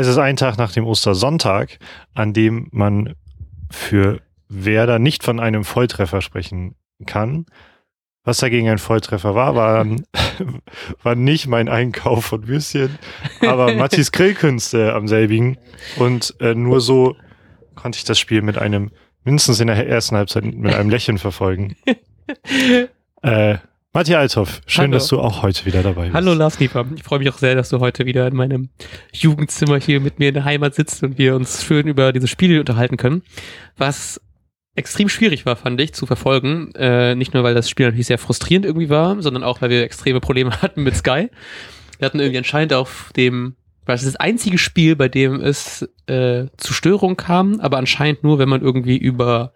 es ist ein Tag nach dem Ostersonntag, an dem man für Werder nicht von einem Volltreffer sprechen kann. Was dagegen ein Volltreffer war, war, war nicht mein Einkauf von Würstchen, aber Mathis Grillkünste am selbigen. Und äh, nur so konnte ich das Spiel mit einem, mindestens in der ersten Halbzeit, mit einem Lächeln verfolgen. äh, Matthias Althoff, schön, Hallo. dass du auch heute wieder dabei bist. Hallo Lars Lieber. Ich freue mich auch sehr, dass du heute wieder in meinem Jugendzimmer hier mit mir in der Heimat sitzt und wir uns schön über diese Spiele unterhalten können. Was extrem schwierig war, fand ich, zu verfolgen. Äh, nicht nur, weil das Spiel natürlich sehr frustrierend irgendwie war, sondern auch, weil wir extreme Probleme hatten mit Sky. Wir hatten irgendwie anscheinend auf dem, weil es ist das einzige Spiel, bei dem es äh, zu Störungen kam, aber anscheinend nur, wenn man irgendwie über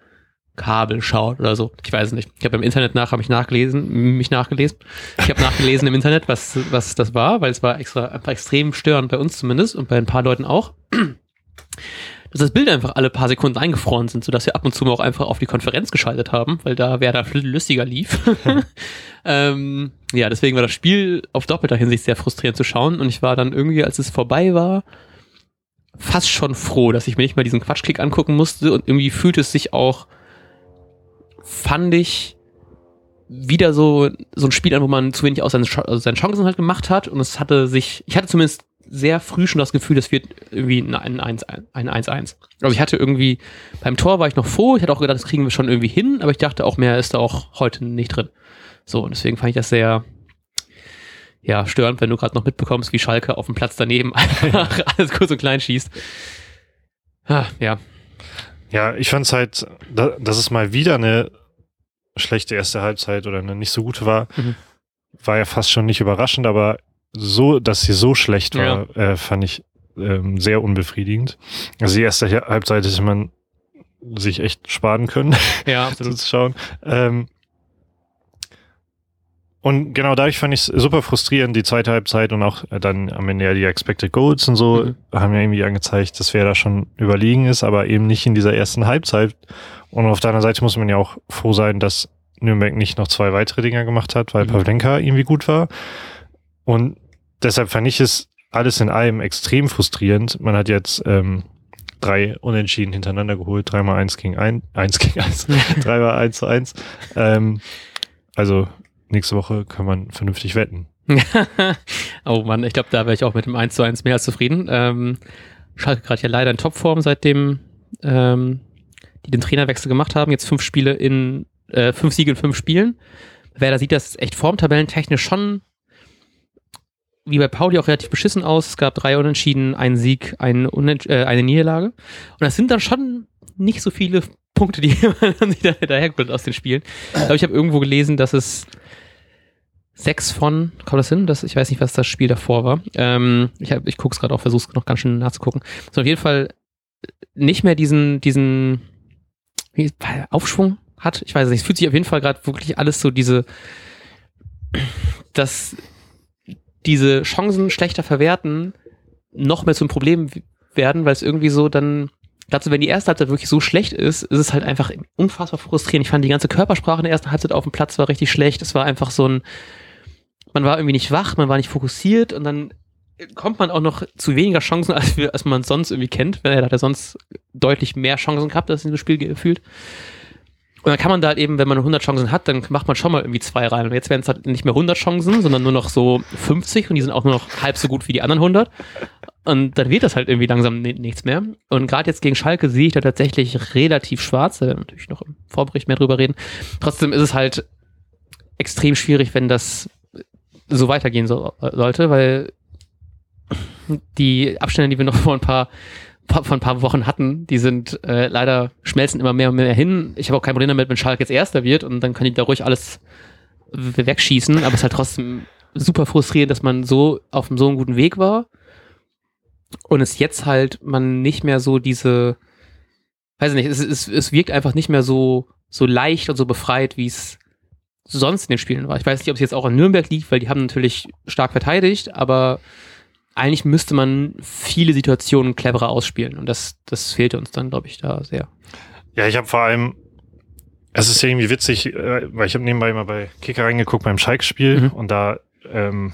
Kabel schaut oder so. Ich weiß es nicht. Ich habe im Internet nach, habe ich nachgelesen, mich nachgelesen. Ich habe nachgelesen im Internet, was, was das war, weil es war extra einfach extrem störend bei uns zumindest und bei ein paar Leuten auch. Dass das Bild einfach alle paar Sekunden eingefroren sind, sodass wir ab und zu mal auch einfach auf die Konferenz geschaltet haben, weil da wer da lustiger lief. ähm, ja, deswegen war das Spiel auf doppelter Hinsicht sehr frustrierend zu schauen und ich war dann irgendwie, als es vorbei war, fast schon froh, dass ich mir nicht mal diesen Quatschklick angucken musste und irgendwie fühlt es sich auch fand ich wieder so, so ein Spiel an, wo man zu wenig aus seinen, also seinen Chancen halt gemacht hat. Und es hatte sich, ich hatte zumindest sehr früh schon das Gefühl, das wird irgendwie ein 1-1. Ein 1 -1. Also ich hatte irgendwie, beim Tor war ich noch froh, ich hatte auch gedacht, das kriegen wir schon irgendwie hin, aber ich dachte auch, mehr ist da auch heute nicht drin. So, und deswegen fand ich das sehr, ja, störend, wenn du gerade noch mitbekommst, wie Schalke auf dem Platz daneben einfach alles kurz und klein schießt. Ah, ja, ja, ich fand es halt, dass es mal wieder eine schlechte erste Halbzeit oder eine nicht so gute war, mhm. war ja fast schon nicht überraschend, aber so, dass sie so schlecht war, ja. äh, fand ich ähm, sehr unbefriedigend. Also die erste Halbzeit hätte man sich echt sparen können, ja, absolut. zu schauen. Ähm, und genau dadurch fand ich es super frustrierend, die zweite Halbzeit und auch äh, dann am Ende ja die Expected Goals und so mhm. haben ja irgendwie angezeigt, dass wer da schon überlegen ist, aber eben nicht in dieser ersten Halbzeit. Und auf der anderen Seite muss man ja auch froh sein, dass Nürnberg nicht noch zwei weitere Dinger gemacht hat, weil mhm. Pavlenka irgendwie gut war. Und deshalb fand ich es alles in allem extrem frustrierend. Man hat jetzt ähm, drei Unentschieden hintereinander geholt, dreimal eins gegen ein, eins gegen eins, dreimal eins zu eins. Ähm, also nächste Woche kann man vernünftig wetten. oh Mann, ich glaube, da wäre ich auch mit dem 1 zu 1 mehr als zufrieden. Ähm, Schalke gerade ja leider in Topform, seitdem ähm, die den Trainerwechsel gemacht haben. Jetzt fünf Spiele in, äh, fünf Siege in fünf Spielen. Wer da sieht das echt formtabellentechnisch schon wie bei Pauli auch relativ beschissen aus. Es gab drei Unentschieden, einen Sieg, ein Unent äh, eine Niederlage. Und das sind dann schon nicht so viele Punkte, die man sich da dahergeholt aus den Spielen. Ich glaube, ich habe irgendwo gelesen, dass es sechs von, kommt das hin? Das, ich weiß nicht, was das Spiel davor war. Ähm, ich hab, ich gucke es gerade auch, versuche es noch ganz schön nachzugucken. So, auf jeden Fall nicht mehr diesen, diesen wie, Aufschwung hat. Ich weiß nicht, es fühlt sich auf jeden Fall gerade wirklich alles so diese, dass diese Chancen schlechter verwerten noch mehr zum Problem werden, weil es irgendwie so dann dazu, wenn die erste Halbzeit wirklich so schlecht ist, ist es halt einfach unfassbar frustrierend. Ich fand die ganze Körpersprache in der ersten Halbzeit auf dem Platz war richtig schlecht. Es war einfach so ein, man war irgendwie nicht wach, man war nicht fokussiert und dann kommt man auch noch zu weniger Chancen, als, wir, als man sonst irgendwie kennt. Er hat ja sonst deutlich mehr Chancen gehabt, als in dem Spiel gefühlt. Und dann kann man da halt eben, wenn man 100 Chancen hat, dann macht man schon mal irgendwie zwei rein. Und jetzt werden es halt nicht mehr 100 Chancen, sondern nur noch so 50 und die sind auch nur noch halb so gut wie die anderen 100. Und dann wird das halt irgendwie langsam nichts mehr. Und gerade jetzt gegen Schalke sehe ich da tatsächlich relativ schwarz. Da werden wir natürlich noch im Vorbericht mehr drüber reden. Trotzdem ist es halt extrem schwierig, wenn das so weitergehen so, sollte, weil die Abstände, die wir noch vor ein paar vor ein paar Wochen hatten, die sind äh, leider schmelzen immer mehr und mehr hin. Ich habe auch kein Problem damit, wenn Schalke jetzt Erster wird und dann kann ich da ruhig alles wegschießen, aber es ist halt trotzdem super frustrierend, dass man so auf so einem guten Weg war und es jetzt halt man nicht mehr so diese, weiß ich nicht, es, es, es wirkt einfach nicht mehr so, so leicht und so befreit, wie es sonst in den Spielen war. Ich weiß nicht, ob es jetzt auch an Nürnberg liegt, weil die haben natürlich stark verteidigt, aber eigentlich müsste man viele Situationen cleverer ausspielen und das, das fehlte uns dann, glaube ich, da sehr. Ja, ich habe vor allem, es ist irgendwie witzig, äh, weil ich habe nebenbei mal bei Kicker reingeguckt beim Schalke-Spiel mhm. und da ähm,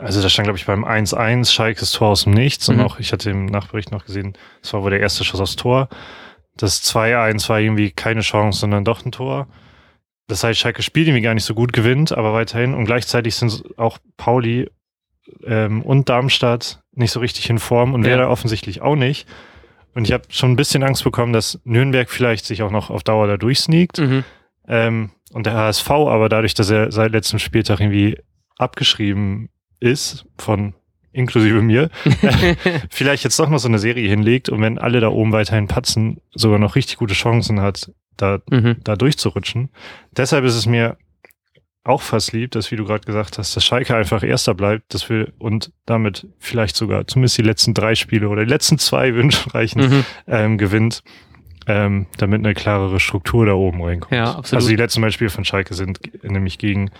also da stand, glaube ich, beim 1-1 Schalkes Tor aus dem Nichts Mhm. und auch, ich hatte im Nachbericht noch gesehen, das war wohl der erste Schuss aufs Tor. Das 2-1 war irgendwie keine Chance, sondern doch ein Tor. Das heißt, Schalke spielt irgendwie gar nicht so gut, gewinnt, aber weiterhin. Und gleichzeitig sind auch Pauli ähm, und Darmstadt nicht so richtig in Form und Ja. Werder offensichtlich auch nicht. Und ich habe schon ein bisschen Angst bekommen, dass Nürnberg vielleicht sich auch noch auf Dauer da durchsneakt. Mhm. Ähm, und der HSV aber dadurch, dass er seit letztem Spieltag irgendwie abgeschrieben ist von inklusive mir, vielleicht jetzt doch noch so eine Serie hinlegt und wenn alle da oben weiterhin patzen, sogar noch richtig gute Chancen hat, da, Mhm. da durchzurutschen. Deshalb ist es mir auch fast lieb, dass, wie du gerade gesagt hast, dass Schalke einfach Erster bleibt, dass wir und damit vielleicht sogar zumindest die letzten drei Spiele oder die letzten zwei Wünsche reichen, Mhm. ähm, gewinnt, ähm, damit eine klarere Struktur da oben reinkommt. Ja, absolut. Also die letzten beiden Spiele von Schalke sind nämlich gegen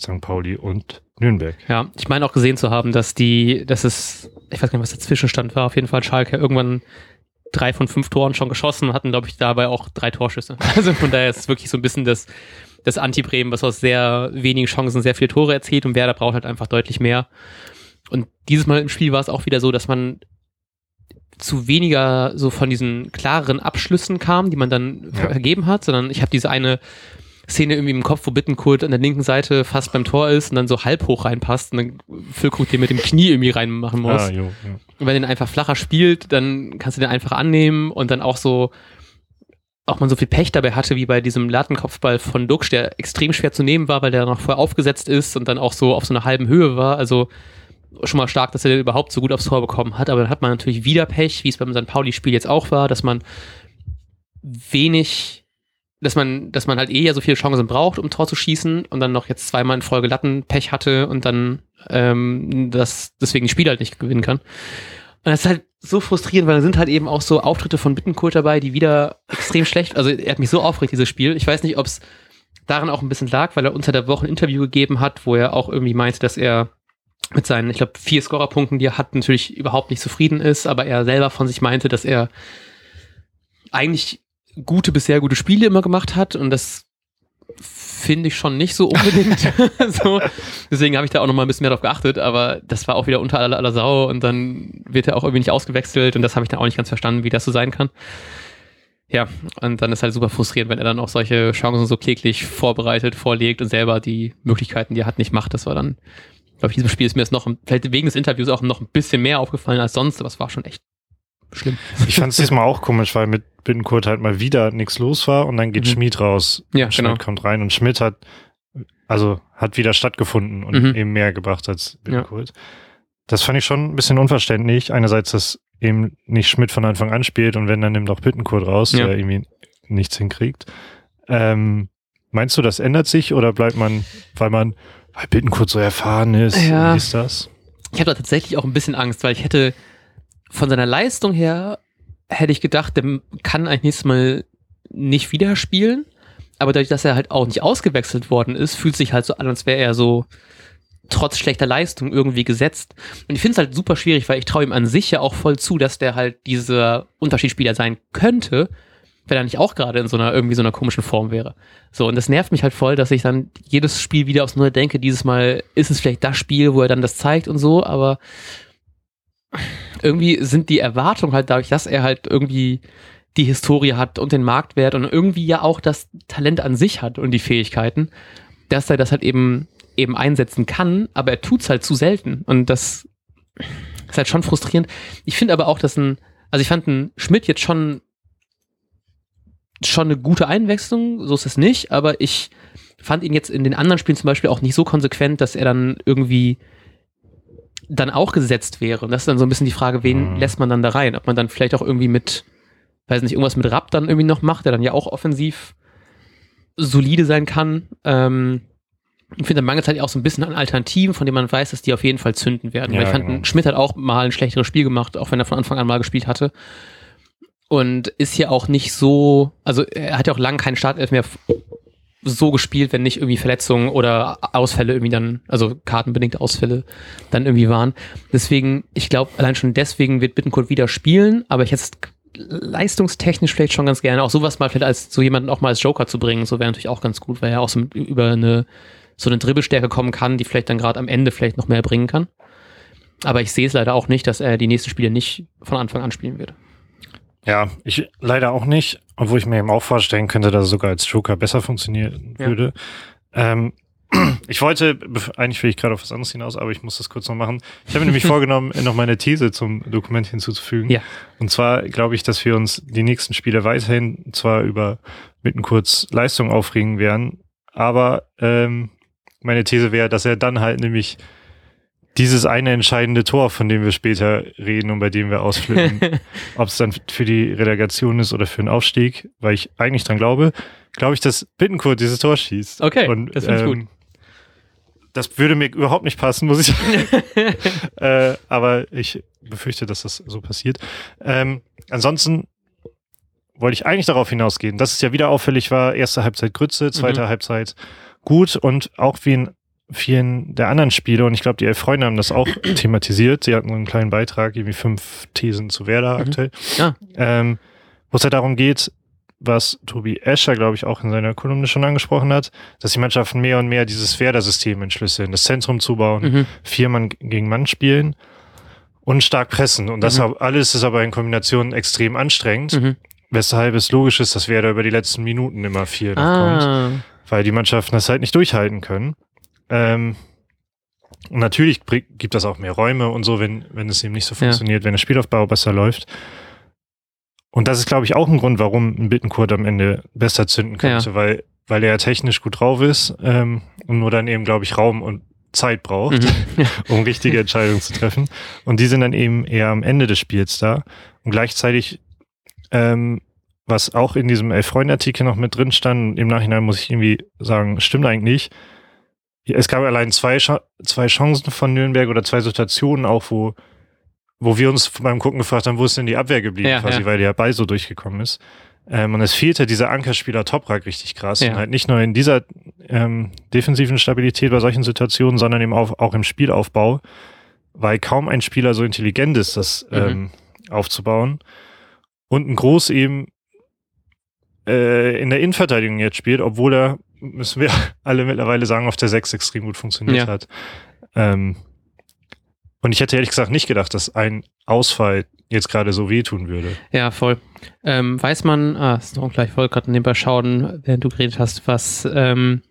St. Pauli und Nürnberg. Ja, ich meine auch gesehen zu haben, dass die, dass es, ich weiß gar nicht, was der Zwischenstand war, auf jeden Fall Schalke irgendwann drei von fünf Toren schon geschossen, hatten, glaube ich, dabei auch drei Torschüsse. Also von daher ist es wirklich so ein bisschen das, das Anti-Bremen, was aus sehr wenigen Chancen sehr viele Tore erzielt und Werder braucht halt einfach deutlich mehr. Und dieses Mal im Spiel war es auch wieder so, dass man zu weniger so von diesen klareren Abschlüssen kam, die man dann Ja. vergeben hat, sondern ich habe diese eine Szene irgendwie im Kopf, wo Bittenkurt an der linken Seite fast beim Tor ist und dann so halb hoch reinpasst und dann Füllkrug den mit dem Knie irgendwie reinmachen muss. Ah, jo, ja. Und wenn den einfach flacher spielt, dann kannst du den einfach annehmen und dann auch so, auch man so viel Pech dabei hatte, wie bei diesem Lattenkopfball von Duxch, der extrem schwer zu nehmen war, weil der noch vorher aufgesetzt ist und dann auch so auf so einer halben Höhe war. Also schon mal stark, dass er den überhaupt so gut aufs Tor bekommen hat. Aber dann hat man natürlich wieder Pech, wie es beim St. Pauli-Spiel jetzt auch war, dass man wenig, dass man, dass man halt eh ja so viele Chancen braucht, um Tor zu schießen und dann noch jetzt zweimal in Folge Lattenpech hatte und dann ähm, das deswegen die Spiel halt nicht gewinnen kann. Und das ist halt so frustrierend, weil da sind halt eben auch so Auftritte von Bittenkult dabei, die wieder extrem schlecht, also er hat mich so aufgeregt, dieses Spiel. Ich weiß nicht, ob es daran auch ein bisschen lag, weil er unter der Woche ein Interview gegeben hat, wo er auch irgendwie meinte, dass er mit seinen, ich glaube, vier Scorerpunkten, die er hat, natürlich überhaupt nicht zufrieden ist, aber er selber von sich meinte, dass er eigentlich gute bis sehr gute Spiele immer gemacht hat und das finde ich schon nicht so unbedingt. so. Deswegen habe ich da auch noch mal ein bisschen mehr drauf geachtet, aber das war auch wieder unter aller, aller Sau und dann wird er auch irgendwie nicht ausgewechselt und das habe ich dann auch nicht ganz verstanden, wie das so sein kann. Ja, und dann ist halt super frustrierend, wenn er dann auch solche Chancen so kläglich vorbereitet, vorlegt und selber die Möglichkeiten, die er hat, nicht macht. Das war dann, glaube ich, diesem Spiel ist mir das noch, vielleicht wegen des Interviews auch noch ein bisschen mehr aufgefallen als sonst, aber es war schon echt schlimm. Ich fand es diesmal auch komisch, weil mit Bittenkurt halt mal wieder nichts los war und dann geht Mhm. Schmid raus. Ja, Schmid genau. kommt rein und Schmidt hat, also hat wieder stattgefunden und Mhm. eben mehr gebracht als Bittenkurt. Das fand ich schon ein bisschen unverständlich. Einerseits, dass eben nicht Schmidt von Anfang an spielt und wenn, dann nimmt auch Bittenkurt raus, Ja. der irgendwie nichts hinkriegt. Ähm, meinst du, das ändert sich oder bleibt man, weil man, weil Bittenkurt so erfahren ist, Ja. wie ist das? Ich habe da tatsächlich auch ein bisschen Angst, weil ich hätte von seiner Leistung her hätte ich gedacht, der kann eigentlich nächstes Mal nicht wieder spielen. Aber dadurch, dass er halt auch nicht ausgewechselt worden ist, fühlt sich halt so an, als wäre er so trotz schlechter Leistung irgendwie gesetzt. Und ich finde es halt super schwierig, weil ich traue ihm an sich ja auch voll zu, dass der halt dieser Unterschiedsspieler sein könnte, wenn er nicht auch gerade in so einer irgendwie so einer komischen Form wäre. So, und das nervt mich halt voll, dass ich dann jedes Spiel wieder aufs Neue denke, dieses Mal ist es vielleicht das Spiel, wo er dann das zeigt und so, aber irgendwie sind die Erwartungen halt dadurch, dass er halt irgendwie die Historie hat und den Marktwert und irgendwie ja auch das Talent an sich hat und die Fähigkeiten, dass er das halt eben eben einsetzen kann, aber er tut's halt zu selten. Und das ist halt schon frustrierend. Ich finde aber auch, dass ein, also ich fand ein Schmidt jetzt schon schon eine gute Einwechslung, so ist es nicht, aber ich fand ihn jetzt in den anderen Spielen zum Beispiel auch nicht so konsequent, dass er dann irgendwie dann auch gesetzt wäre. Und das ist dann so ein bisschen die Frage, wen Mhm. lässt man dann da rein? Ob man dann vielleicht auch irgendwie mit, weiß nicht, irgendwas mit Rapp dann irgendwie noch macht, der dann ja auch offensiv solide sein kann. Ähm, ich finde, da mangelt es halt auch so ein bisschen an Alternativen, von denen man weiß, dass die auf jeden Fall zünden werden. Ja, Weil ich fand, genau. Schmidt hat auch mal ein schlechteres Spiel gemacht, auch wenn er von Anfang an mal gespielt hatte. Und ist hier auch nicht so, also er hat ja auch lange keinen Startelf mehr so gespielt, wenn nicht irgendwie Verletzungen oder Ausfälle irgendwie dann, also kartenbedingte Ausfälle dann irgendwie waren. Deswegen, ich glaube, allein schon deswegen wird Bittenkurt wieder spielen, aber ich hätte leistungstechnisch vielleicht schon ganz gerne, auch sowas mal vielleicht als so jemanden auch mal als Joker zu bringen, so wäre natürlich auch ganz gut, weil er auch so über eine so eine Dribbelstärke kommen kann, die vielleicht dann gerade am Ende vielleicht noch mehr bringen kann. Aber ich sehe es leider auch nicht, dass er die nächsten Spiele nicht von Anfang an spielen wird. Ja, ich leider auch nicht, obwohl ich mir eben auch vorstellen könnte, dass er sogar als Joker besser funktionieren Ja. würde. Ähm, ich wollte, eigentlich will ich gerade auf was anderes hinaus, aber ich muss das kurz noch machen. Ich habe mir nämlich vorgenommen, noch meine These zum Dokument hinzuzufügen. Ja. Und zwar glaube ich, dass wir uns die nächsten Spiele weiterhin zwar über mitten kurz Leistung aufregen werden, aber ähm, meine These wäre, dass er dann halt nämlich dieses eine entscheidende Tor, von dem wir später reden und bei dem wir ausflippen, ob es dann für die Relegation ist oder für den Aufstieg, weil ich eigentlich dran glaube, glaube ich, dass Bittencourt dieses Tor schießt. Okay, und, das finde ich ähm, Das würde mir überhaupt nicht passen, muss ich sagen. äh, aber ich befürchte, dass das so passiert. Ähm, ansonsten wollte ich eigentlich darauf hinausgehen, dass es ja wieder auffällig war, erste Halbzeit Grütze, zweite Mhm. Halbzeit gut und auch wie in vielen der anderen Spiele, und ich glaube, die Elf Freunde haben das auch thematisiert, sie hatten einen kleinen Beitrag, irgendwie fünf Thesen zu Werder Mhm. aktuell, Ja. ähm, wo es ja darum geht, was Tobi Escher, glaube ich, auch in seiner Kolumne schon angesprochen hat, dass die Mannschaften mehr und mehr dieses Werder-System entschlüsseln, das Zentrum zubauen, Mhm. vier Mann gegen Mann spielen und stark pressen. Und das Mhm. alles ist aber in Kombination extrem anstrengend, Mhm. weshalb es logisch ist, dass Werder über die letzten Minuten immer viel noch kommt Ah, weil die Mannschaften das halt nicht durchhalten können. Ähm, und natürlich gibt das auch mehr Räume und so, wenn, wenn es eben nicht so Ja. funktioniert, wenn der Spielaufbau besser läuft. Und das ist, glaube ich, auch ein Grund, warum ein Bittenkurt am Ende besser zünden könnte, weil, weil er technisch gut drauf ist ähm, und nur dann eben, glaube ich, Raum und Zeit braucht, mhm. um richtige Entscheidungen zu treffen. Und die sind dann eben eher am Ende des Spiels da. Und gleichzeitig, ähm, was auch in diesem Elf-Freunde-Artikel noch mit drin stand, im Nachhinein muss ich irgendwie sagen, stimmt eigentlich. Es gab allein zwei, zwei Chancen von Nürnberg oder zwei Situationen auch, wo, wo wir uns beim Gucken gefragt haben, wo ist denn die Abwehr geblieben, Ja, quasi, ja. weil der Ball so durchgekommen ist. Ähm, und es fehlte dieser Ankerspieler Toprak richtig krass. Ja. Und halt nicht nur in dieser ähm, defensiven Stabilität bei solchen Situationen, sondern eben auch, auch im Spielaufbau, weil kaum ein Spieler so intelligent ist, das Mhm. ähm, aufzubauen. Und ein Groß eben äh, in der Innenverteidigung jetzt spielt, obwohl er, müssen wir alle mittlerweile sagen, auf der 6 extrem gut funktioniert Ja. hat. Ähm, und ich hätte ehrlich gesagt nicht gedacht, dass ein Ausfall jetzt gerade so wehtun würde. Ja, voll. Ähm, weiß man, ah, ist noch gleich, ich wollte gerade nebenbei schauen, während du geredet hast, was, ähm,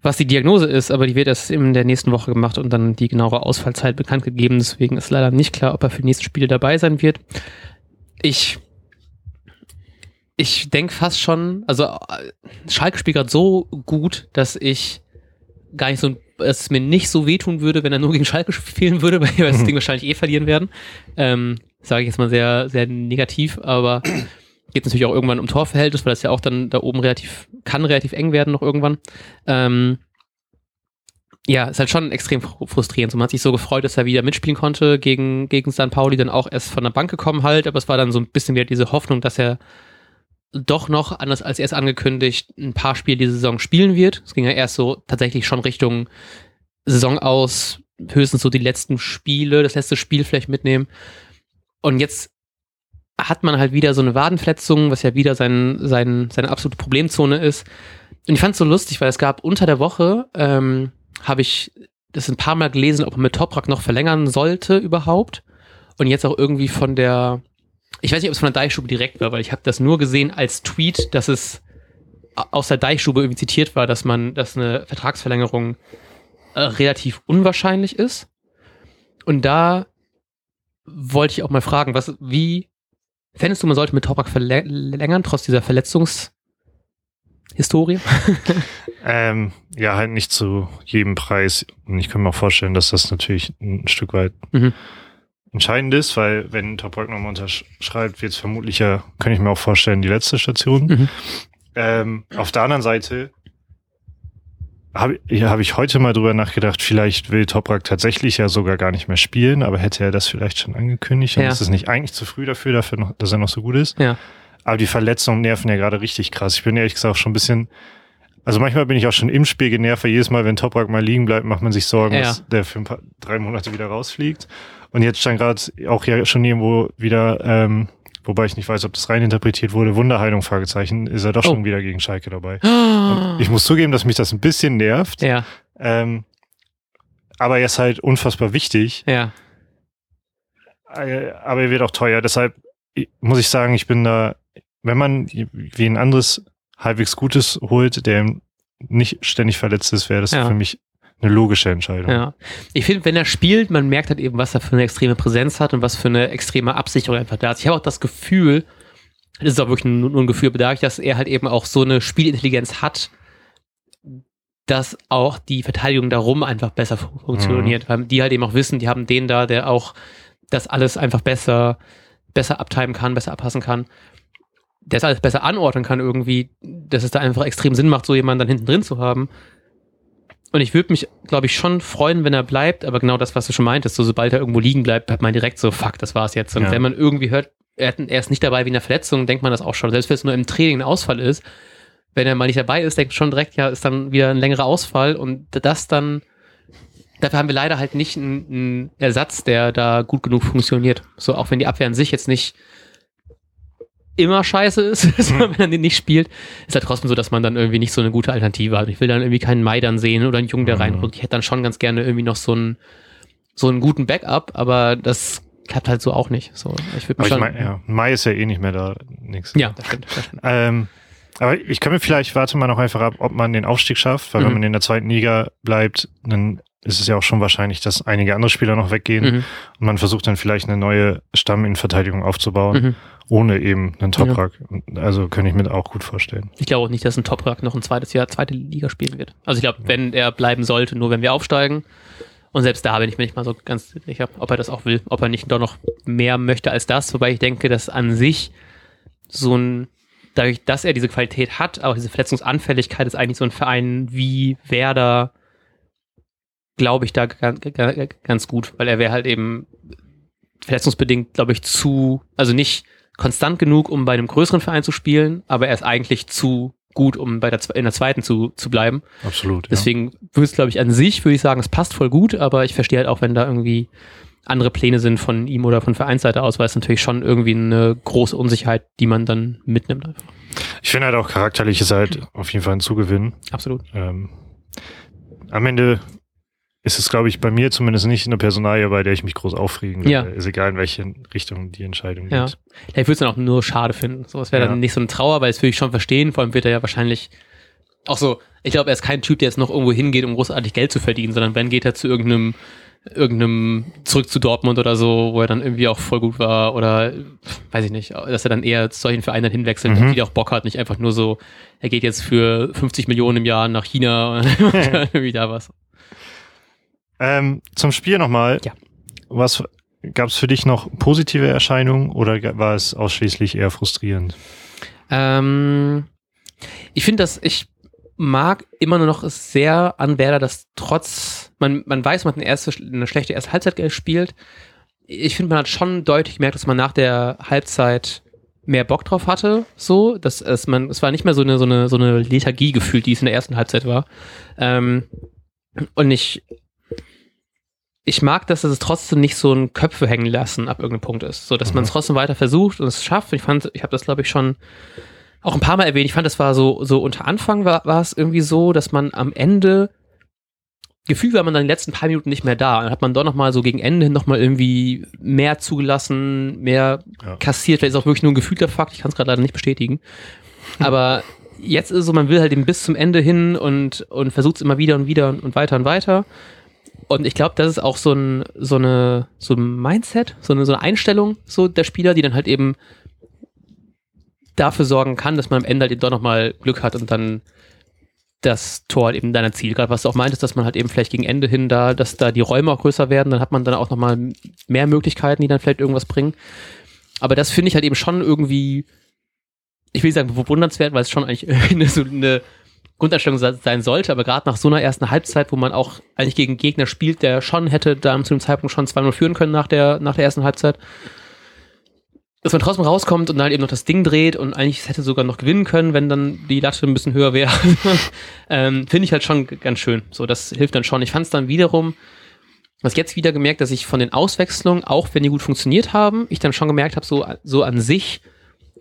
was die Diagnose ist, aber die wird erst in der nächsten Woche gemacht und dann die genauere Ausfallzeit bekannt gegeben. Deswegen ist leider nicht klar, ob er für die nächsten Spiele dabei sein wird. Ich, ich denke fast schon, also äh, Schalke spielt gerade so gut, dass ich gar nicht so, dass es mir nicht so wehtun würde, wenn er nur gegen Schalke spielen würde, weil wir das Mhm. Ding wahrscheinlich eh verlieren werden. Ähm, Sage ich jetzt mal sehr, sehr negativ, aber geht natürlich auch irgendwann um Torverhältnis, weil das ja auch dann da oben relativ, kann relativ eng werden noch irgendwann. Ähm, ja, ist halt schon extrem fr- frustrierend. So, man hat sich so gefreut, dass er wieder mitspielen konnte gegen, gegen St. Pauli, dann auch erst von der Bank gekommen halt, aber es war dann so ein bisschen wieder diese Hoffnung, dass er doch noch, anders als erst angekündigt, ein paar Spiele diese Saison spielen wird. Es ging ja erst so tatsächlich schon Richtung Saison aus, höchstens so die letzten Spiele, das letzte Spiel vielleicht mitnehmen. Und jetzt hat man halt wieder so eine Wadenverletzung, was ja wieder sein, sein, seine absolute Problemzone ist. Und ich fand es so lustig, weil es gab unter der Woche, ähm, habe ich das ein paar Mal gelesen, ob man mit Toprak noch verlängern sollte überhaupt. Und jetzt auch irgendwie von der, ich weiß nicht, ob es von der Deichstube direkt war, weil ich habe das nur gesehen als Tweet, dass es aus der Deichstube irgendwie zitiert war, dass man, dass eine Vertragsverlängerung äh, relativ unwahrscheinlich ist. Und da wollte ich auch mal fragen, was, wie fändest du, man sollte mit Toprak verlängern, trotz dieser Verletzungshistorie? Ähm, ja, halt nicht zu jedem Preis. Und ich kann mir auch vorstellen, dass das natürlich ein Stück weit Mhm. Entscheidend ist, weil wenn Toprak nochmal unterschreibt, wird es vermutlich ja, kann ich mir auch vorstellen, die letzte Station. Mhm. Ähm, auf der anderen Seite habe ja, hab ich heute mal drüber nachgedacht, vielleicht will Toprak tatsächlich ja sogar gar nicht mehr spielen, aber hätte er das vielleicht schon angekündigt und Ja. ist es nicht eigentlich zu früh dafür, dafür noch, dass er noch so gut ist? Ja. Aber die Verletzungen nerven ja gerade richtig krass. Ich bin ehrlich gesagt auch schon ein bisschen, also manchmal bin ich auch schon im Spiel genervt, weil jedes Mal, wenn Toprak mal liegen bleibt, macht man sich Sorgen, Ja. dass der für ein paar, drei Monate wieder rausfliegt. Und jetzt stand gerade auch ja schon irgendwo wieder, ähm, wobei ich nicht weiß, ob das rein interpretiert wurde, Wunderheilung, Fragezeichen, ist er doch Oh. schon wieder gegen Schalke dabei. Und ich muss zugeben, dass mich das ein bisschen nervt, ja, ähm, aber er ist halt unfassbar wichtig, ja. äh, aber er wird auch teuer, deshalb muss ich sagen, ich bin da, wenn man wie ein anderes halbwegs Gutes holt, der nicht ständig verletzt ist, wäre das Ja. für mich eine logische Entscheidung. Ja. Ich finde, wenn er spielt, man merkt halt eben, was er für eine extreme Präsenz hat und was für eine extreme Absicherung einfach da ist. Ich habe auch das Gefühl, das ist auch wirklich nur ein Gefühl, dadurch, dass er halt eben auch so eine Spielintelligenz hat, dass auch die Verteidigung darum einfach besser fu- funktioniert, weil die halt eben auch wissen, die haben den da, der auch das alles einfach besser, besser abtimen kann, besser abpassen kann, der es alles besser anordnen kann irgendwie, dass es da einfach extrem Sinn macht, so jemanden dann hinten drin zu haben. Und ich würde mich, glaube ich, schon freuen, wenn er bleibt, aber genau das, was du schon meintest, so sobald er irgendwo liegen bleibt, hat man direkt so, fuck, das war's jetzt. Und Ja. wenn man irgendwie hört, er, ist nicht dabei wie eine Verletzung, denkt man das auch schon. Selbst wenn es nur im Training ein Ausfall ist, wenn er mal nicht dabei ist, denkt man schon direkt, ja, ist dann wieder ein längerer Ausfall und das dann, dafür haben wir leider halt nicht einen, einen Ersatz, der da gut genug funktioniert. So, auch wenn die Abwehr an sich jetzt nicht immer scheiße ist, wenn er den nicht spielt, ist halt trotzdem so, dass man dann irgendwie nicht so eine gute Alternative hat. Ich will dann irgendwie keinen Mai dann sehen oder einen Jungen, der Mhm. reinrückt. Ich hätte dann schon ganz gerne irgendwie noch so einen, so einen guten Backup, aber das klappt halt so auch nicht. So, ich würde Aber mich ich schon. meine, ja, Mai ist ja eh nicht mehr da, nix. ja, das stimmt. Das stimmt. Ähm, aber ich kann mir vielleicht, warte mal noch einfach ab, ob man den Aufstieg schafft, weil Mhm. wenn man in der zweiten Liga bleibt, dann ist es ja auch schon wahrscheinlich, dass einige andere Spieler noch weggehen Mhm. und man versucht dann vielleicht eine neue Stamminverteidigung aufzubauen, Mhm. Ohne eben einen Toprak. Also könnte ich mir auch gut vorstellen. Ich glaube auch nicht, dass ein Toprak noch ein zweites Jahr zweite Liga spielen wird. Also ich glaube, wenn er bleiben sollte, nur wenn wir aufsteigen. Und selbst da bin ich mir nicht mal so ganz sicher, ob er das auch will, ob er nicht doch noch mehr möchte als das. Wobei ich denke, dass an sich so ein, dadurch, dass er diese Qualität hat, auch diese Verletzungsanfälligkeit ist eigentlich so ein Verein wie Werder, glaube ich, da ganz, ganz gut, weil er wäre halt eben verletzungsbedingt, glaube ich, zu, also nicht konstant genug, um bei einem größeren Verein zu spielen, aber er ist eigentlich zu gut, um bei der, in der zweiten zu, zu bleiben. Absolut. Ja. Deswegen würde es, glaube ich, an sich, würde ich sagen, es passt voll gut, aber ich verstehe halt auch, wenn da irgendwie andere Pläne sind von ihm oder von Vereinsseite aus, weil es natürlich schon irgendwie eine große Unsicherheit, die man dann mitnimmt. Einfach. Ich finde halt auch charakterlich ist halt auf jeden Fall ein Zugewinn. Absolut. Ähm, am Ende ist es, glaube ich, bei mir zumindest nicht eine Personalie, bei der ich mich groß aufregen will. Ja. Ist egal, in welche Richtung die Entscheidung Ja. geht. Ja, ich würde es dann auch nur schade finden. So, es wäre Ja. dann nicht so eine Trauer, weil es würde ich schon verstehen. Vor allem wird er ja wahrscheinlich auch so, ich glaube, er ist kein Typ, der jetzt noch irgendwo hingeht, um großartig Geld zu verdienen, sondern wenn geht er zu irgendeinem, irgendeinem, zurück zu Dortmund oder so, wo er dann irgendwie auch voll gut war oder weiß ich nicht, dass er dann eher zu solchen Vereinen hinwechselt, Mhm. die auch Bock hat, nicht einfach nur so, er geht jetzt für 50 Millionen im Jahr nach China und irgendwie da was. Ähm, zum Spiel nochmal. Ja. Was gab es für dich noch positive Erscheinungen oder war es ausschließlich eher frustrierend? Ähm, ich finde, dass ich mag immer nur noch sehr an Werder, dass trotz, man, man weiß, man hat eine, erste, eine schlechte erste Halbzeit gespielt. Ich finde, man hat schon deutlich gemerkt, dass man nach der Halbzeit mehr Bock drauf hatte, so, dass es man, es war nicht mehr so eine, so eine, so eine Lethargie gefühlt, die es in der ersten Halbzeit war. Ähm, und ich, ich mag, dass es trotzdem nicht so ein Köpfe hängen lassen ab irgendeinem Punkt ist, so, dass man es Mhm. trotzdem weiter versucht und es schafft. Ich fand, ich habe das glaube ich schon auch ein paar Mal erwähnt. Ich fand, das war so, so unter Anfang war, war es irgendwie so, dass man am Ende Gefühl war man dann die letzten paar Minuten nicht mehr da. Dann hat man doch noch mal so gegen Ende hin noch mal irgendwie mehr zugelassen, mehr Ja. kassiert. Vielleicht ist auch wirklich nur ein gefühlter Fakt. Ich kann es gerade leider nicht bestätigen. Aber jetzt ist es so, man will halt eben bis zum Ende hin und, und versucht es immer wieder und wieder und weiter und weiter. Und ich glaube, das ist auch so ein, so eine, so ein Mindset, so eine, so eine Einstellung so der Spieler, die dann halt eben dafür sorgen kann, dass man am Ende halt eben doch nochmal Glück hat und dann das Tor halt eben deiner Ziel. Gerade was du auch meintest, dass man halt eben vielleicht gegen Ende hin da, dass da die Räume auch größer werden, dann hat man dann auch nochmal mehr Möglichkeiten, die dann vielleicht irgendwas bringen. Aber das finde ich halt eben schon irgendwie, ich will nicht sagen bewundernswert, weil es schon eigentlich eine, so eine Grundeinstellung se- sein sollte, aber gerade nach so einer ersten Halbzeit, wo man auch eigentlich gegen Gegner spielt, der schon hätte da zu dem Zeitpunkt schon 2-0 führen können nach der, nach der ersten Halbzeit, dass man trotzdem rauskommt und dann eben noch das Ding dreht und eigentlich hätte sogar noch gewinnen können, wenn dann die Latte ein bisschen höher wäre. ähm, Finde ich halt schon ganz schön. So, das hilft dann schon. Ich fand es dann wiederum was jetzt wieder gemerkt, dass ich von den Auswechslungen, auch wenn die gut funktioniert haben, ich dann schon gemerkt habe, so, so an sich,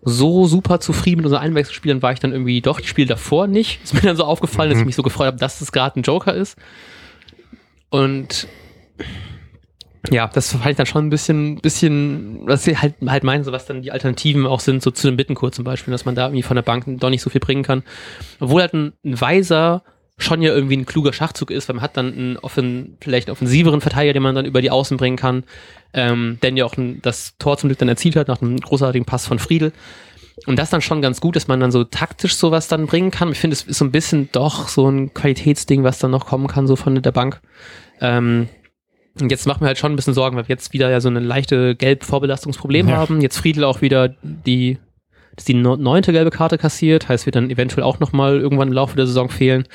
so super zufrieden mit unseren Einwechselspielern war ich dann irgendwie doch die Spiele davor nicht. Ist mir dann so aufgefallen, mhm. dass ich mich so gefreut habe, dass es gerade ein Joker ist. Und ja, das fand ich dann schon ein bisschen, bisschen, was ich halt, halt meinen, so was dann die Alternativen auch sind, so zu dem Bittenkurs zum Beispiel, dass man da irgendwie von der Bank doch nicht so viel bringen kann. Obwohl halt ein, ein weiser schon ja irgendwie ein kluger Schachzug ist, weil man hat dann einen offen, vielleicht einen offensiveren Verteidiger, den man dann über die Außen bringen kann, ähm, der ja auch ein, das Tor zum Glück dann erzielt hat nach einem großartigen Pass von Friedel. Und das dann schon ganz gut, dass man dann so taktisch sowas dann bringen kann. Ich finde, es ist so ein bisschen doch so ein Qualitätsding, was dann noch kommen kann, so von der Bank. Ähm, und jetzt machen wir halt schon ein bisschen Sorgen, weil wir jetzt wieder ja so eine leichte Gelb-Vorbelastungsproblem ja. haben. Jetzt Friedel auch wieder die, dass die neunte gelbe Karte kassiert, heißt, wird dann eventuell auch nochmal irgendwann im Laufe der Saison fehlen.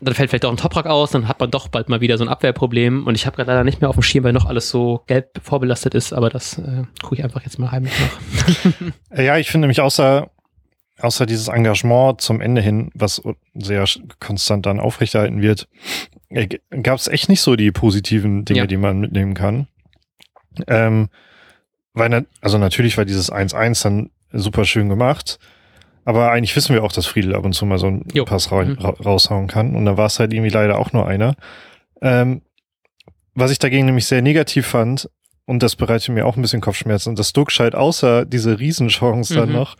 Dann fällt vielleicht auch ein Toprak aus, dann hat man doch bald mal wieder so ein Abwehrproblem. Und ich habe gerade leider nicht mehr auf dem Schirm, weil noch alles so gelb vorbelastet ist, aber das äh, gucke ich einfach jetzt mal heimlich nach. ja, ich finde nämlich außer, außer dieses Engagement zum Ende hin, was sehr konstant dann aufrechterhalten wird, gab es echt nicht so die positiven Dinge, ja. die man mitnehmen kann. Ähm, weil, also natürlich war dieses 1-1 dann super schön gemacht, aber eigentlich wissen wir auch, dass Friedel ab und zu mal so einen jo. Pass ra mhm. raushauen kann und dann war es halt irgendwie leider auch nur einer. Ähm, was ich dagegen nämlich sehr negativ fand, und das bereitet mir auch ein bisschen Kopfschmerzen, dass Duckscheid außer diese Riesenchance mhm. dann noch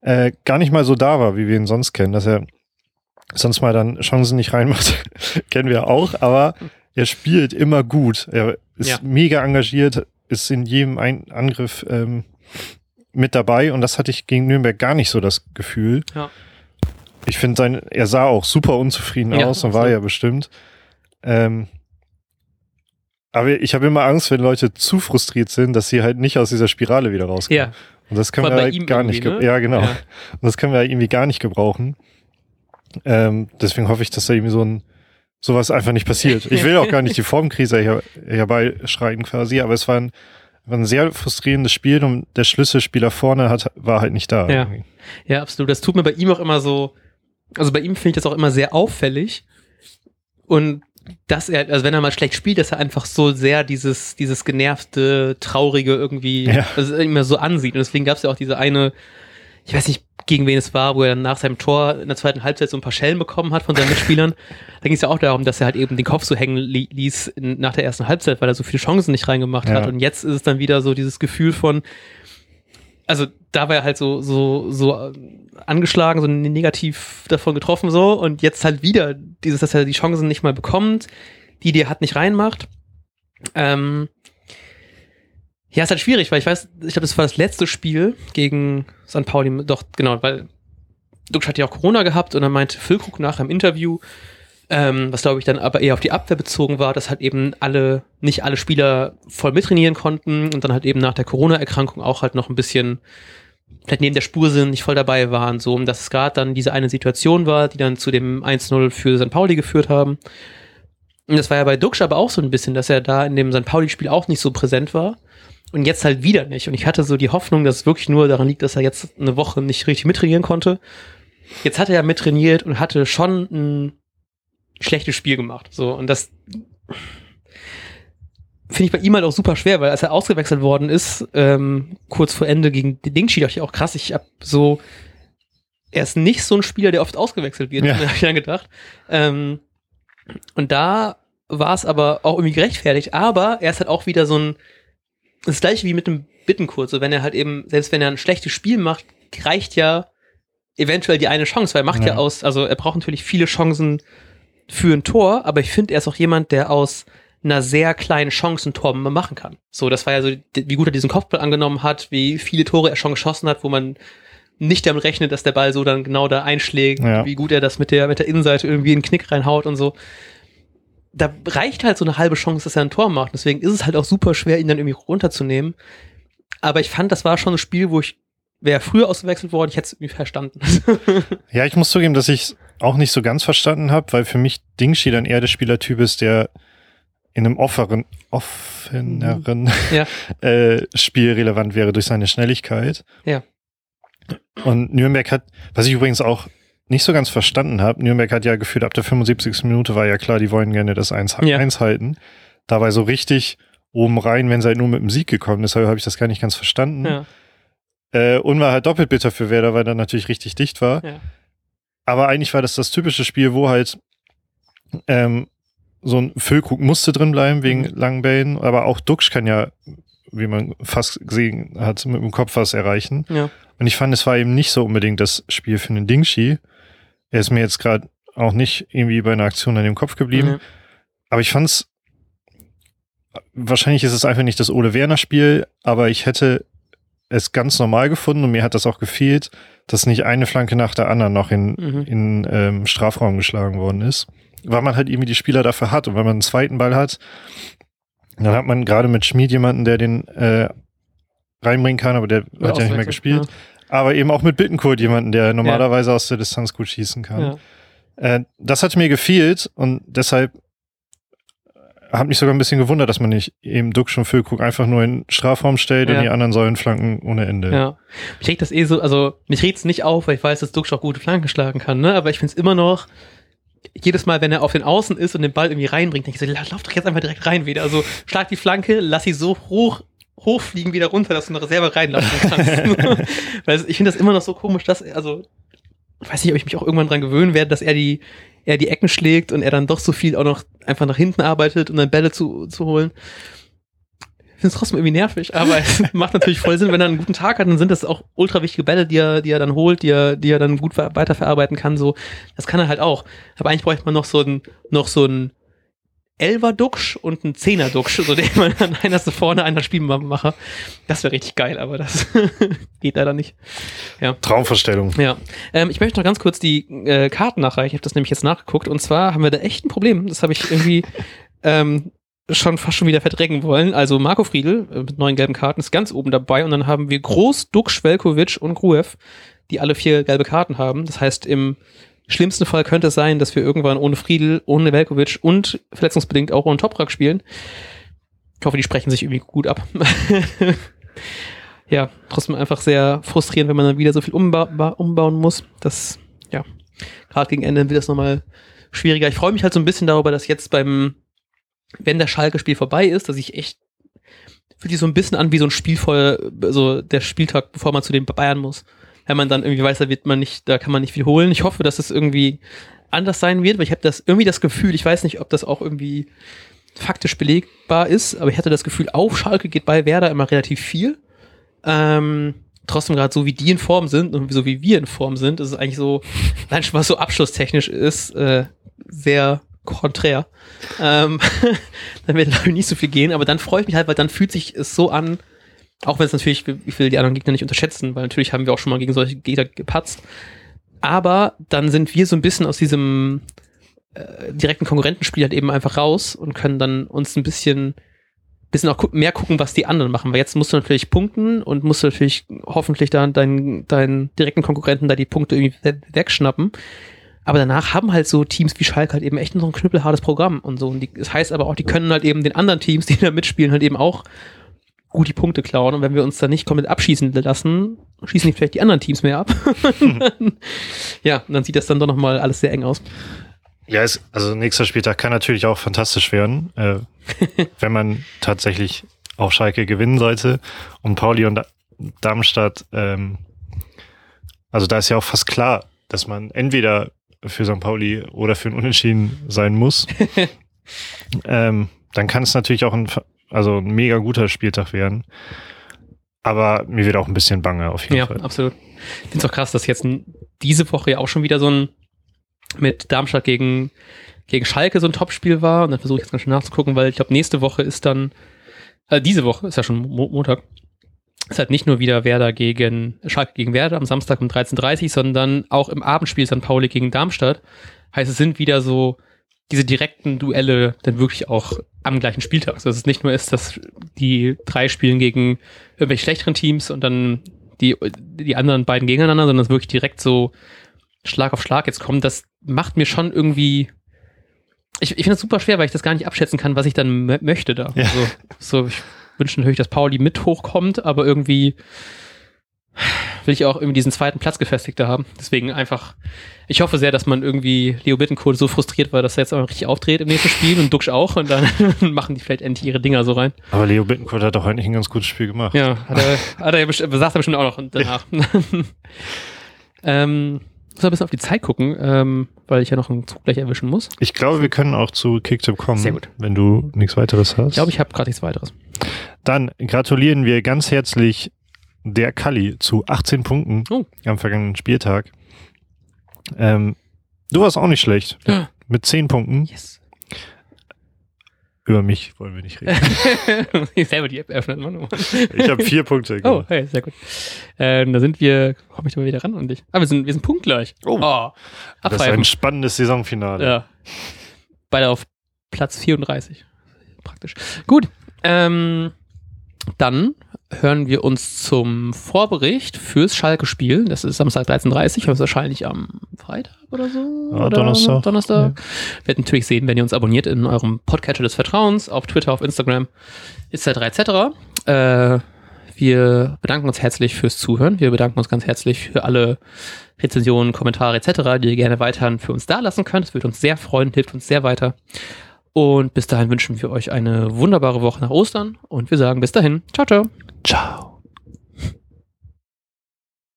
äh, gar nicht mal so da war, wie wir ihn sonst kennen, dass er sonst mal dann Chancen nicht reinmacht, kennen wir auch, aber er spielt immer gut. Er ist ja. mega engagiert, ist in jedem Ein Angriff ähm, mit dabei und das hatte ich gegen Nürnberg gar nicht so das Gefühl. Ja. Ich finde sein, er sah auch super unzufrieden ja, aus und war ja bestimmt. Ähm, aber ich habe immer Angst, wenn Leute zu frustriert sind, dass sie halt nicht aus dieser Spirale wieder rauskommen. Ja. Und das können wir halt gar nicht. Ne? Ja, genau. Ja. Und das können wir halt irgendwie gar nicht gebrauchen. Ähm, deswegen hoffe ich, dass da irgendwie so ein sowas einfach nicht passiert. Ich will auch gar nicht die Formkrise her, herbeischreien quasi, aber es war ein, war ein sehr frustrierendes Spiel und der Schlüsselspieler vorne hat, war halt nicht da. Ja. ja, absolut. Das tut mir bei ihm auch immer so, also bei ihm finde ich das auch immer sehr auffällig. Und dass er, also wenn er mal schlecht spielt, dass er einfach so sehr dieses, dieses genervte, traurige irgendwie, ja. also immer so ansieht. Und deswegen gab es ja auch diese eine, ich weiß nicht, gegen wen es war, wo er dann nach seinem Tor in der zweiten Halbzeit so ein paar Schellen bekommen hat von seinen Mitspielern. da ging es ja auch darum, dass er halt eben den Kopf so hängen li ließ in, nach der ersten Halbzeit, weil er so viele Chancen nicht reingemacht ja. hat. Und jetzt ist es dann wieder so dieses Gefühl von, also da war er halt so, so, so angeschlagen, so negativ davon getroffen so und jetzt halt wieder dieses, dass er die Chancen nicht mal bekommt, die die er hat nicht reinmacht. Ähm, ja, ist halt schwierig, weil ich weiß, ich glaube, das war das letzte Spiel gegen St. Pauli, doch, genau, weil Dux hat ja auch Corona gehabt und dann meinte Füllkrug nach im Interview, ähm, was glaube ich dann aber eher auf die Abwehr bezogen war, dass halt eben alle, nicht alle Spieler voll mittrainieren konnten und dann halt eben nach der Corona-Erkrankung auch halt noch ein bisschen vielleicht neben der Spur sind, nicht voll dabei waren, so, dass es gerade dann diese eine Situation war, die dann zu dem 1-0 für St. Pauli geführt haben. Und das war ja bei Duxch aber auch so ein bisschen, dass er da in dem St. Pauli-Spiel auch nicht so präsent war. Und jetzt halt wieder nicht. Und ich hatte so die Hoffnung, dass es wirklich nur daran liegt, dass er jetzt eine Woche nicht richtig mittrainieren konnte. Jetzt hat er ja mittrainiert und hatte schon ein schlechtes Spiel gemacht. So, und das finde ich bei ihm halt auch super schwer, weil als er ausgewechselt worden ist, ähm, kurz vor Ende gegen den Dingshi, dachte ich auch krass, ich hab so, er ist nicht so ein Spieler, der oft ausgewechselt wird, ja. habe ich dann gedacht. Ähm, und da war es aber auch irgendwie gerechtfertigt, aber er ist halt auch wieder so ein, das gleiche wie mit dem Bittenkurs. So, wenn er halt eben, selbst wenn er ein schlechtes Spiel macht, reicht ja eventuell die eine Chance, weil er macht ja, ja aus, also er braucht natürlich viele Chancen für ein Tor, aber ich finde, er ist auch jemand, der aus einer sehr kleinen Chance ein Tor machen kann. So, das war ja so, wie gut er diesen Kopfball angenommen hat, wie viele Tore er schon geschossen hat, wo man nicht damit rechnet, dass der Ball so dann genau da einschlägt, ja. wie gut er das mit der, mit der Innenseite irgendwie in den Knick reinhaut und so da reicht halt so eine halbe Chance, dass er ein Tor macht. Deswegen ist es halt auch super schwer, ihn dann irgendwie runterzunehmen. Aber ich fand, das war schon ein Spiel, wo ich wäre früher ausgewechselt worden, ich hätte es irgendwie verstanden. ja, ich muss zugeben, dass ich auch nicht so ganz verstanden habe, weil für mich Dingshi dann eher der Spielertyp ist, der in einem offeren, offeneren mhm. ja. äh, Spiel relevant wäre durch seine Schnelligkeit. Ja. Und Nürnberg hat, was ich übrigens auch nicht so ganz verstanden habe, Nürnberg hat ja gefühlt, ab der 75. Minute war ja klar, die wollen gerne das 1, ja. 1 halten. dabei so richtig oben rein, wenn sie halt nur mit dem Sieg gekommen ist. Habe ich das gar nicht ganz verstanden. Ja. Äh, und war halt doppelt bitter für Werder, weil er natürlich richtig dicht war. Ja. Aber eigentlich war das das typische Spiel, wo halt ähm, so ein Füllkrug musste drin bleiben wegen Mhm. langen Bällen, aber auch Duxch kann ja, wie man fast gesehen hat, mit dem Kopf was erreichen. Ja. Und ich fand, es war eben nicht so unbedingt das Spiel für einen Dingshi. Er ist mir jetzt gerade auch nicht irgendwie bei einer Aktion an dem Kopf geblieben. Ja. Aber ich fand's, wahrscheinlich ist es einfach nicht das Ole Werner Spiel, aber ich hätte es ganz normal gefunden und mir hat das auch gefehlt, dass nicht eine Flanke nach der anderen noch in, Mhm. in ähm, Strafraum geschlagen worden ist. Weil man halt irgendwie die Spieler dafür hat und wenn man einen zweiten Ball hat, dann hat man gerade mit Schmied jemanden, der den äh, reinbringen kann, aber der hat ja nicht mehr gespielt. Aber eben auch mit Bittenkurt jemanden, der normalerweise aus der Distanz gut schießen kann. Ja. Äh, das hat mir gefehlt und deshalb hat mich sogar ein bisschen gewundert, dass man nicht eben Duxch und Füllkrug einfach nur in Strafraum stellt Ja. und die anderen sollen flanken ohne Ende. Ja. Mich regt das eh so, also mich regt es nicht auf, weil ich weiß, dass Duxch auch gute Flanken schlagen kann, ne? Aber ich finde es immer noch, jedes Mal, wenn er auf den Außen ist und den Ball irgendwie reinbringt, denke ich so, la- lauf doch jetzt einfach direkt rein wieder. Also schlag die Flanke, lass sie so hoch hochfliegen wieder runter, dass du eine Reserve reinlassen kannst. weil ich finde das immer noch so komisch, dass, also, ich weiß nicht, ob ich mich auch irgendwann dran gewöhnen werde, dass er die, er die Ecken schlägt und er dann doch so viel auch noch einfach nach hinten arbeitet, um dann Bälle zu, zu holen. Ich finde es trotzdem irgendwie nervig, aber es macht natürlich voll Sinn, wenn er einen guten Tag hat, dann sind das auch ultra wichtige Bälle, die er, die er dann holt, die er, die er dann gut ver- weiterverarbeiten kann. So, das kann er halt auch. Aber eigentlich bräuchte man noch so ein, noch so ein Elver-Duxch und ein Zehner-Duxch, so den man dann einer so vorne, einer Spielmacher. Das wäre richtig geil, aber das geht leider nicht. Traumvorstellung. Ja, ähm, ich möchte noch ganz kurz die äh, Karten nachreichen. Ich habe das nämlich jetzt nachgeguckt. Und zwar haben wir da echt ein Problem. Das habe ich irgendwie ähm, schon fast schon wieder verdrängen wollen. Also Marco Friedl äh, mit neun gelben Karten ist ganz oben dabei. Und dann haben wir Groß, Duck, Schwelkovic und Gruev, die alle vier gelbe Karten haben. Das heißt, im schlimmsten Fall könnte es sein, dass wir irgendwann ohne Friedl, ohne Velkovic und verletzungsbedingt auch ohne Toprak spielen. Ich hoffe, die sprechen sich irgendwie gut ab. ja, trotzdem einfach sehr frustrierend, wenn man dann wieder so viel umba ba- umbauen muss. Das, ja, gerade gegen Ende wird das nochmal schwieriger. Ich freue mich halt so ein bisschen darüber, dass jetzt beim, wenn der Schalke-Spiel vorbei ist, dass ich echt, fühlt sich so ein bisschen an wie so ein Spiel vor, so der Spieltag, bevor man zu den Bayern muss. Wenn man dann irgendwie weiß, da wird man nicht, da kann man nicht viel holen. Ich hoffe, dass es irgendwie anders sein wird, weil ich habe das irgendwie das Gefühl, ich weiß nicht, ob das auch irgendwie faktisch belegbar ist, aber ich hatte das Gefühl, auf Schalke geht bei Werder immer relativ viel. Ähm, trotzdem gerade so wie die in Form sind und so wie wir in Form sind, ist es eigentlich so, nein, schon was so abschlusstechnisch ist, äh, sehr konträr. Ähm, dann wird glaube ich nicht so viel gehen, aber dann freue ich mich halt, weil dann fühlt sich es so an, auch wenn es natürlich, ich will die anderen Gegner nicht unterschätzen, weil natürlich haben wir auch schon mal gegen solche Gegner gepatzt. Aber dann sind wir so ein bisschen aus diesem äh, direkten Konkurrentenspiel halt eben einfach raus und können dann uns ein bisschen, bisschen auch gu mehr gucken, was die anderen machen. Weil jetzt musst du natürlich punkten und musst du natürlich hoffentlich dann deinen, deinen direkten Konkurrenten da die Punkte irgendwie we- wegschnappen. Aber danach haben halt so Teams wie Schalke halt eben echt noch ein knüppelhartes Programm und so. Und die, das heißt aber auch, die können halt eben den anderen Teams, die da mitspielen, halt eben auch gut die Punkte klauen. Und wenn wir uns da nicht komplett abschießen lassen, schießen die vielleicht die anderen Teams mehr ab. ja, und dann sieht das dann doch nochmal alles sehr eng aus. Ja, es, also nächster Spieltag kann natürlich auch fantastisch werden, äh, wenn man tatsächlich auch Schalke gewinnen sollte und Pauli und Da- Darmstadt, ähm, also da ist ja auch fast klar, dass man entweder für St. Pauli oder für ein Unentschieden sein muss. ähm, dann kann es natürlich auch ein, also ein mega guter Spieltag werden. Aber mir wird auch ein bisschen bange auf jeden Ja, Fall. absolut. Ich finde es auch krass, dass jetzt diese Woche ja auch schon wieder so ein mit Darmstadt gegen, gegen Schalke so ein Topspiel war. Und dann versuche ich jetzt ganz schön nachzugucken, weil ich glaube, nächste Woche ist dann, äh, diese Woche ist ja schon Mo Montag, ist halt nicht nur wieder Werder gegen Schalke gegen Werder am Samstag um 13.30 Uhr, sondern auch im Abendspiel St. Pauli gegen Darmstadt. Heißt, es sind wieder so diese direkten Duelle dann wirklich auch am gleichen Spieltag. Also dass es nicht nur ist, dass die drei spielen gegen irgendwelche schlechteren Teams und dann die, die anderen beiden gegeneinander, sondern es wirklich direkt so Schlag auf Schlag jetzt kommt. Das macht mir schon irgendwie. Ich, ich finde es super schwer, weil ich das gar nicht abschätzen kann, was ich dann mö- möchte da. Ja. Also, so, ich wünsche natürlich, dass Pauli mit hochkommt, aber irgendwie will ich auch irgendwie diesen zweiten Platz gefestigt haben. Deswegen einfach, ich hoffe sehr, dass man irgendwie Leo Bittencourt so frustriert war, dass er jetzt auch richtig aufdreht im nächsten Spiel und Duxch auch und dann machen die vielleicht endlich ihre Dinger so rein. Aber Leo Bittencourt hat doch eigentlich ein ganz gutes Spiel gemacht. Ja, hat er, hat er ja bestimmt, sagt er bestimmt auch noch danach. ähm, muss ein bisschen auf die Zeit gucken, ähm, weil ich ja noch einen Zug gleich erwischen muss. Ich glaube, wir können auch zu Kicktip kommen, Sehr gut. wenn du nichts weiteres hast. Ich glaube, ich habe gerade nichts weiteres. Dann gratulieren wir ganz herzlich der Kalli zu 18 Punkten Oh. am vergangenen Spieltag. Ähm, du warst auch nicht schlecht. Ja. Mit 10 Punkten. Yes. Über mich wollen wir nicht reden. ich selber die App öffnen. Mann. Ich habe vier Punkte. Oh, gemacht. hey, sehr gut. Ähm, da sind wir, komme ich da mal wieder ran und ich. Ah, wir sind, wir sind punktgleich. Oh. Das ist ein spannendes Saisonfinale. Ja. Beide auf Platz 34. Praktisch. Gut. Ähm, dann hören wir uns zum Vorbericht fürs Schalke-Spiel. Das ist Samstag 13.30 Uhr, wahrscheinlich am Freitag oder so. Ja, oder Donnerstag. Donnerstag. Werdet natürlich sehen, wenn ihr uns abonniert in eurem Podcatcher des Vertrauens, auf Twitter, auf Instagram, etc. etc. Äh, wir bedanken uns herzlich fürs Zuhören. Wir bedanken uns ganz herzlich für alle Rezensionen, Kommentare etc., die ihr gerne weiterhin für uns da lassen könnt. Das würde uns sehr freuen, hilft uns sehr weiter. Und bis dahin wünschen wir euch eine wunderbare Woche nach Ostern und wir sagen bis dahin. Ciao, ciao. Ciao.